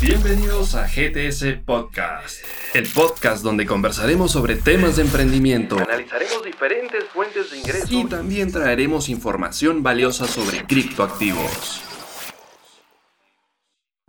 Bienvenidos a GTS Podcast, el podcast donde conversaremos sobre temas de emprendimiento, Analizaremos diferentes fuentes de ingresos y también traeremos información valiosa sobre criptoactivos.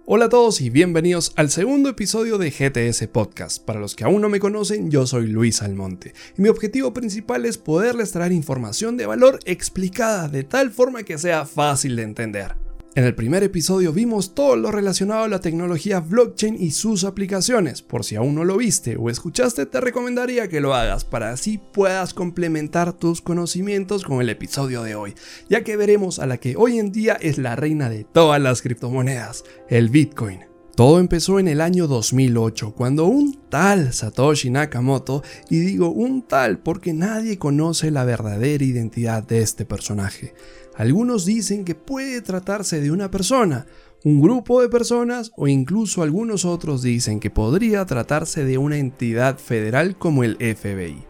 Hola a todos y bienvenidos al segundo episodio de GTS Podcast. Para los que aún no me conocen, yo soy Luis Almonte y mi objetivo principal es poderles traer información de valor explicada de tal forma que sea fácil de entender. En el primer episodio vimos todo lo relacionado a la tecnología blockchain y sus aplicaciones. Por si aún no lo viste o escuchaste, te recomendaría que lo hagas para así puedas complementar tus conocimientos con el episodio de hoy, ya que veremos a la que hoy en día es la reina de todas las criptomonedas, el Bitcoin. Todo empezó en el año 2008, cuando un tal Satoshi Nakamoto, y digo un tal porque nadie conoce la verdadera identidad de este personaje. Algunos dicen que puede tratarse de una persona, un grupo de personas o incluso algunos otros dicen que podría tratarse de una entidad federal como el FBI.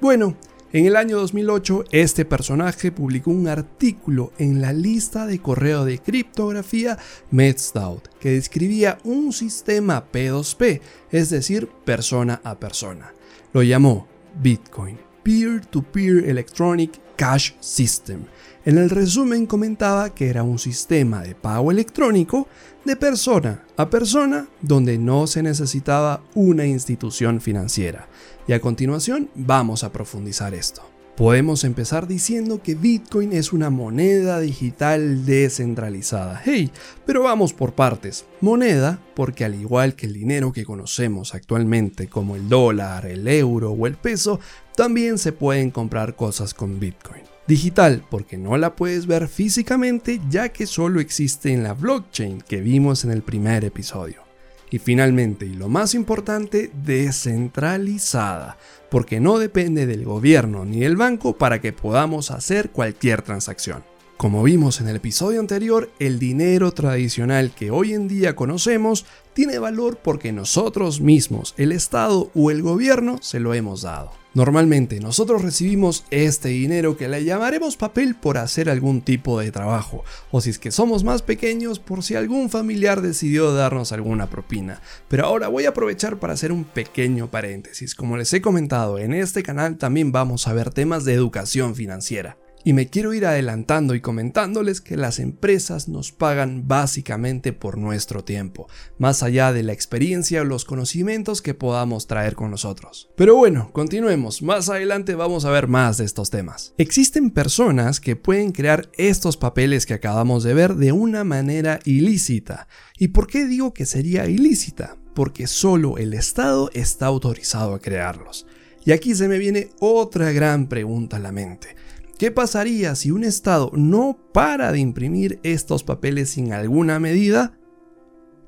Bueno, en el año 2008, este personaje publicó un artículo en la lista de correo de criptografía MedStout que describía un sistema P2P, es decir, persona a persona. Lo llamó Bitcoin, Peer-to-Peer Electronic Cash System. En el resumen comentaba que era un sistema de pago electrónico de persona a persona donde no se necesitaba una institución financiera. Y a continuación vamos a profundizar esto. Podemos empezar diciendo que Bitcoin es una moneda digital descentralizada. Hey, pero vamos por partes. Moneda porque al igual que el dinero que conocemos actualmente como el dólar, el euro o el peso, también se pueden comprar cosas con Bitcoin. Digital porque no la puedes ver físicamente ya que solo existe en la blockchain que vimos en el primer episodio. Y finalmente, y lo más importante, descentralizada, porque no depende del gobierno ni del banco para que podamos hacer cualquier transacción. Como vimos en el episodio anterior, el dinero tradicional que hoy en día conocemos tiene valor porque nosotros mismos, el Estado o el gobierno, se lo hemos dado. Normalmente nosotros recibimos este dinero que le llamaremos papel por hacer algún tipo de trabajo, o si es que somos más pequeños por si algún familiar decidió darnos alguna propina. Pero ahora voy a aprovechar para hacer un pequeño paréntesis. Como les he comentado, en este canal también vamos a ver temas de educación financiera. Y me quiero ir adelantando y comentándoles que las empresas nos pagan básicamente por nuestro tiempo, más allá de la experiencia o los conocimientos que podamos traer con nosotros. Pero bueno, continuemos, más adelante vamos a ver más de estos temas. Existen personas que pueden crear estos papeles que acabamos de ver de una manera ilícita. ¿Y por qué digo que sería ilícita? Porque solo el Estado está autorizado a crearlos. Y aquí se me viene otra gran pregunta a la mente. ¿Qué pasaría si un Estado no para de imprimir estos papeles sin alguna medida?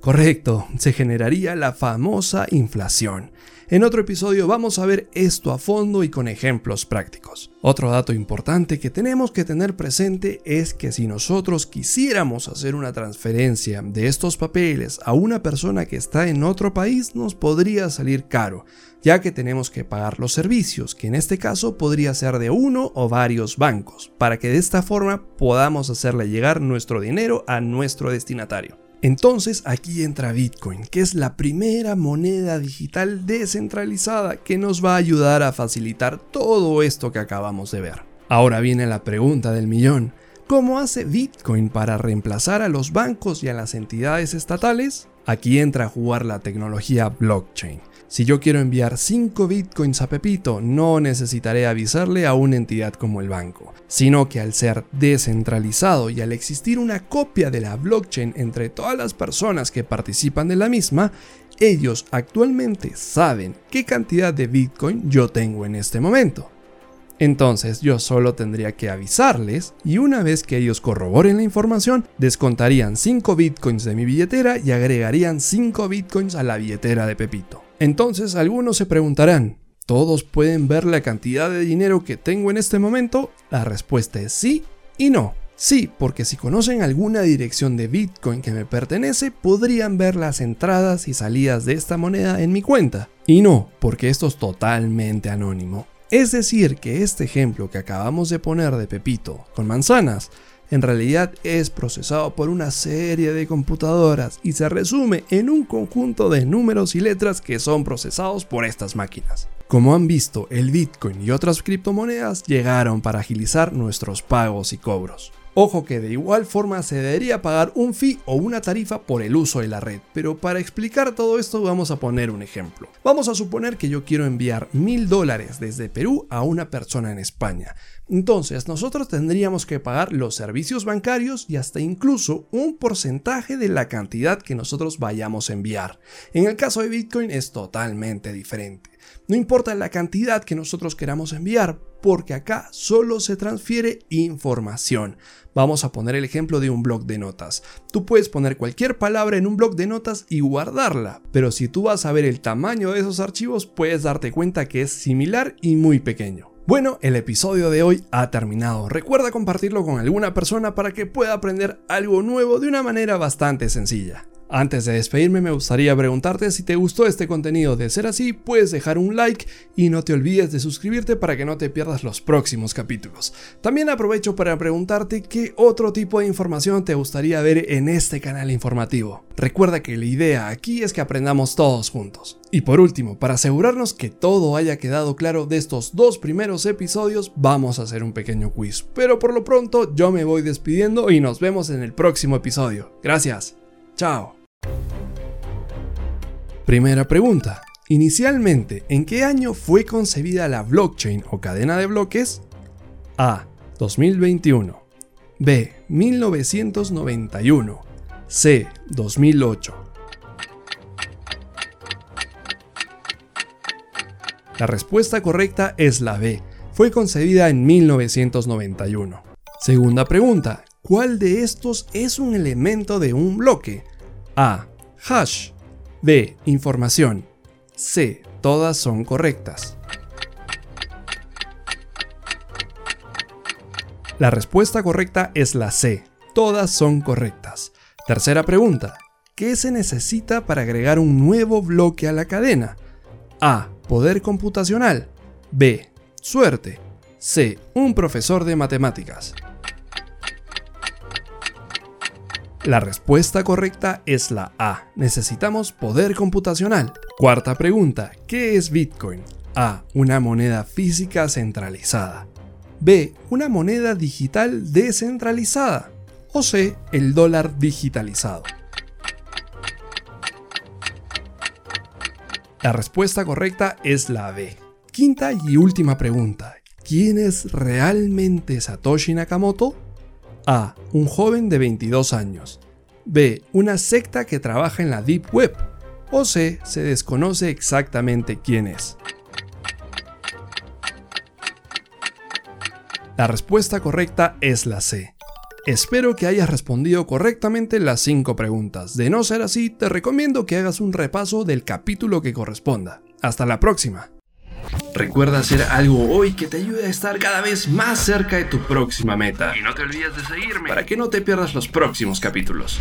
Correcto, se generaría la famosa inflación. En otro episodio vamos a ver esto a fondo y con ejemplos prácticos. Otro dato importante que tenemos que tener presente es que si nosotros quisiéramos hacer una transferencia de estos papeles a una persona que está en otro país nos podría salir caro, ya que tenemos que pagar los servicios, que en este caso podría ser de uno o varios bancos, para que de esta forma podamos hacerle llegar nuestro dinero a nuestro destinatario. Entonces aquí entra Bitcoin, que es la primera moneda digital descentralizada que nos va a ayudar a facilitar todo esto que acabamos de ver. Ahora viene la pregunta del millón. ¿Cómo hace Bitcoin para reemplazar a los bancos y a las entidades estatales? Aquí entra a jugar la tecnología blockchain. Si yo quiero enviar 5 bitcoins a Pepito, no necesitaré avisarle a una entidad como el banco, sino que al ser descentralizado y al existir una copia de la blockchain entre todas las personas que participan de la misma, ellos actualmente saben qué cantidad de bitcoin yo tengo en este momento. Entonces yo solo tendría que avisarles y una vez que ellos corroboren la información, descontarían 5 bitcoins de mi billetera y agregarían 5 bitcoins a la billetera de Pepito. Entonces algunos se preguntarán, ¿todos pueden ver la cantidad de dinero que tengo en este momento? La respuesta es sí y no. Sí, porque si conocen alguna dirección de Bitcoin que me pertenece, podrían ver las entradas y salidas de esta moneda en mi cuenta. Y no, porque esto es totalmente anónimo. Es decir, que este ejemplo que acabamos de poner de Pepito con manzanas en realidad es procesado por una serie de computadoras y se resume en un conjunto de números y letras que son procesados por estas máquinas. Como han visto, el Bitcoin y otras criptomonedas llegaron para agilizar nuestros pagos y cobros. Ojo que de igual forma se debería pagar un fee o una tarifa por el uso de la red, pero para explicar todo esto vamos a poner un ejemplo. Vamos a suponer que yo quiero enviar mil dólares desde Perú a una persona en España. Entonces nosotros tendríamos que pagar los servicios bancarios y hasta incluso un porcentaje de la cantidad que nosotros vayamos a enviar. En el caso de Bitcoin es totalmente diferente. No importa la cantidad que nosotros queramos enviar, porque acá solo se transfiere información. Vamos a poner el ejemplo de un blog de notas. Tú puedes poner cualquier palabra en un blog de notas y guardarla, pero si tú vas a ver el tamaño de esos archivos, puedes darte cuenta que es similar y muy pequeño. Bueno, el episodio de hoy ha terminado. Recuerda compartirlo con alguna persona para que pueda aprender algo nuevo de una manera bastante sencilla. Antes de despedirme me gustaría preguntarte si te gustó este contenido. De ser así, puedes dejar un like y no te olvides de suscribirte para que no te pierdas los próximos capítulos. También aprovecho para preguntarte qué otro tipo de información te gustaría ver en este canal informativo. Recuerda que la idea aquí es que aprendamos todos juntos. Y por último, para asegurarnos que todo haya quedado claro de estos dos primeros episodios, vamos a hacer un pequeño quiz. Pero por lo pronto yo me voy despidiendo y nos vemos en el próximo episodio. Gracias. Chao. Primera pregunta. Inicialmente, ¿en qué año fue concebida la blockchain o cadena de bloques? A. 2021. B. 1991. C. 2008. La respuesta correcta es la B. Fue concebida en 1991. Segunda pregunta. ¿Cuál de estos es un elemento de un bloque? A. Hash. B. Información. C. Todas son correctas. La respuesta correcta es la C. Todas son correctas. Tercera pregunta. ¿Qué se necesita para agregar un nuevo bloque a la cadena? A. Poder computacional. B. Suerte. C. Un profesor de matemáticas. La respuesta correcta es la A. Necesitamos poder computacional. Cuarta pregunta. ¿Qué es Bitcoin? A. Una moneda física centralizada. B. Una moneda digital descentralizada. O C. El dólar digitalizado. La respuesta correcta es la B. Quinta y última pregunta. ¿Quién es realmente Satoshi Nakamoto? A. Un joven de 22 años. B. Una secta que trabaja en la Deep Web. O C. Se desconoce exactamente quién es. La respuesta correcta es la C. Espero que hayas respondido correctamente las 5 preguntas. De no ser así, te recomiendo que hagas un repaso del capítulo que corresponda. Hasta la próxima. Recuerda hacer algo hoy que te ayude a estar cada vez más cerca de tu próxima meta. Y no te olvides de seguirme Para que no te pierdas los próximos capítulos.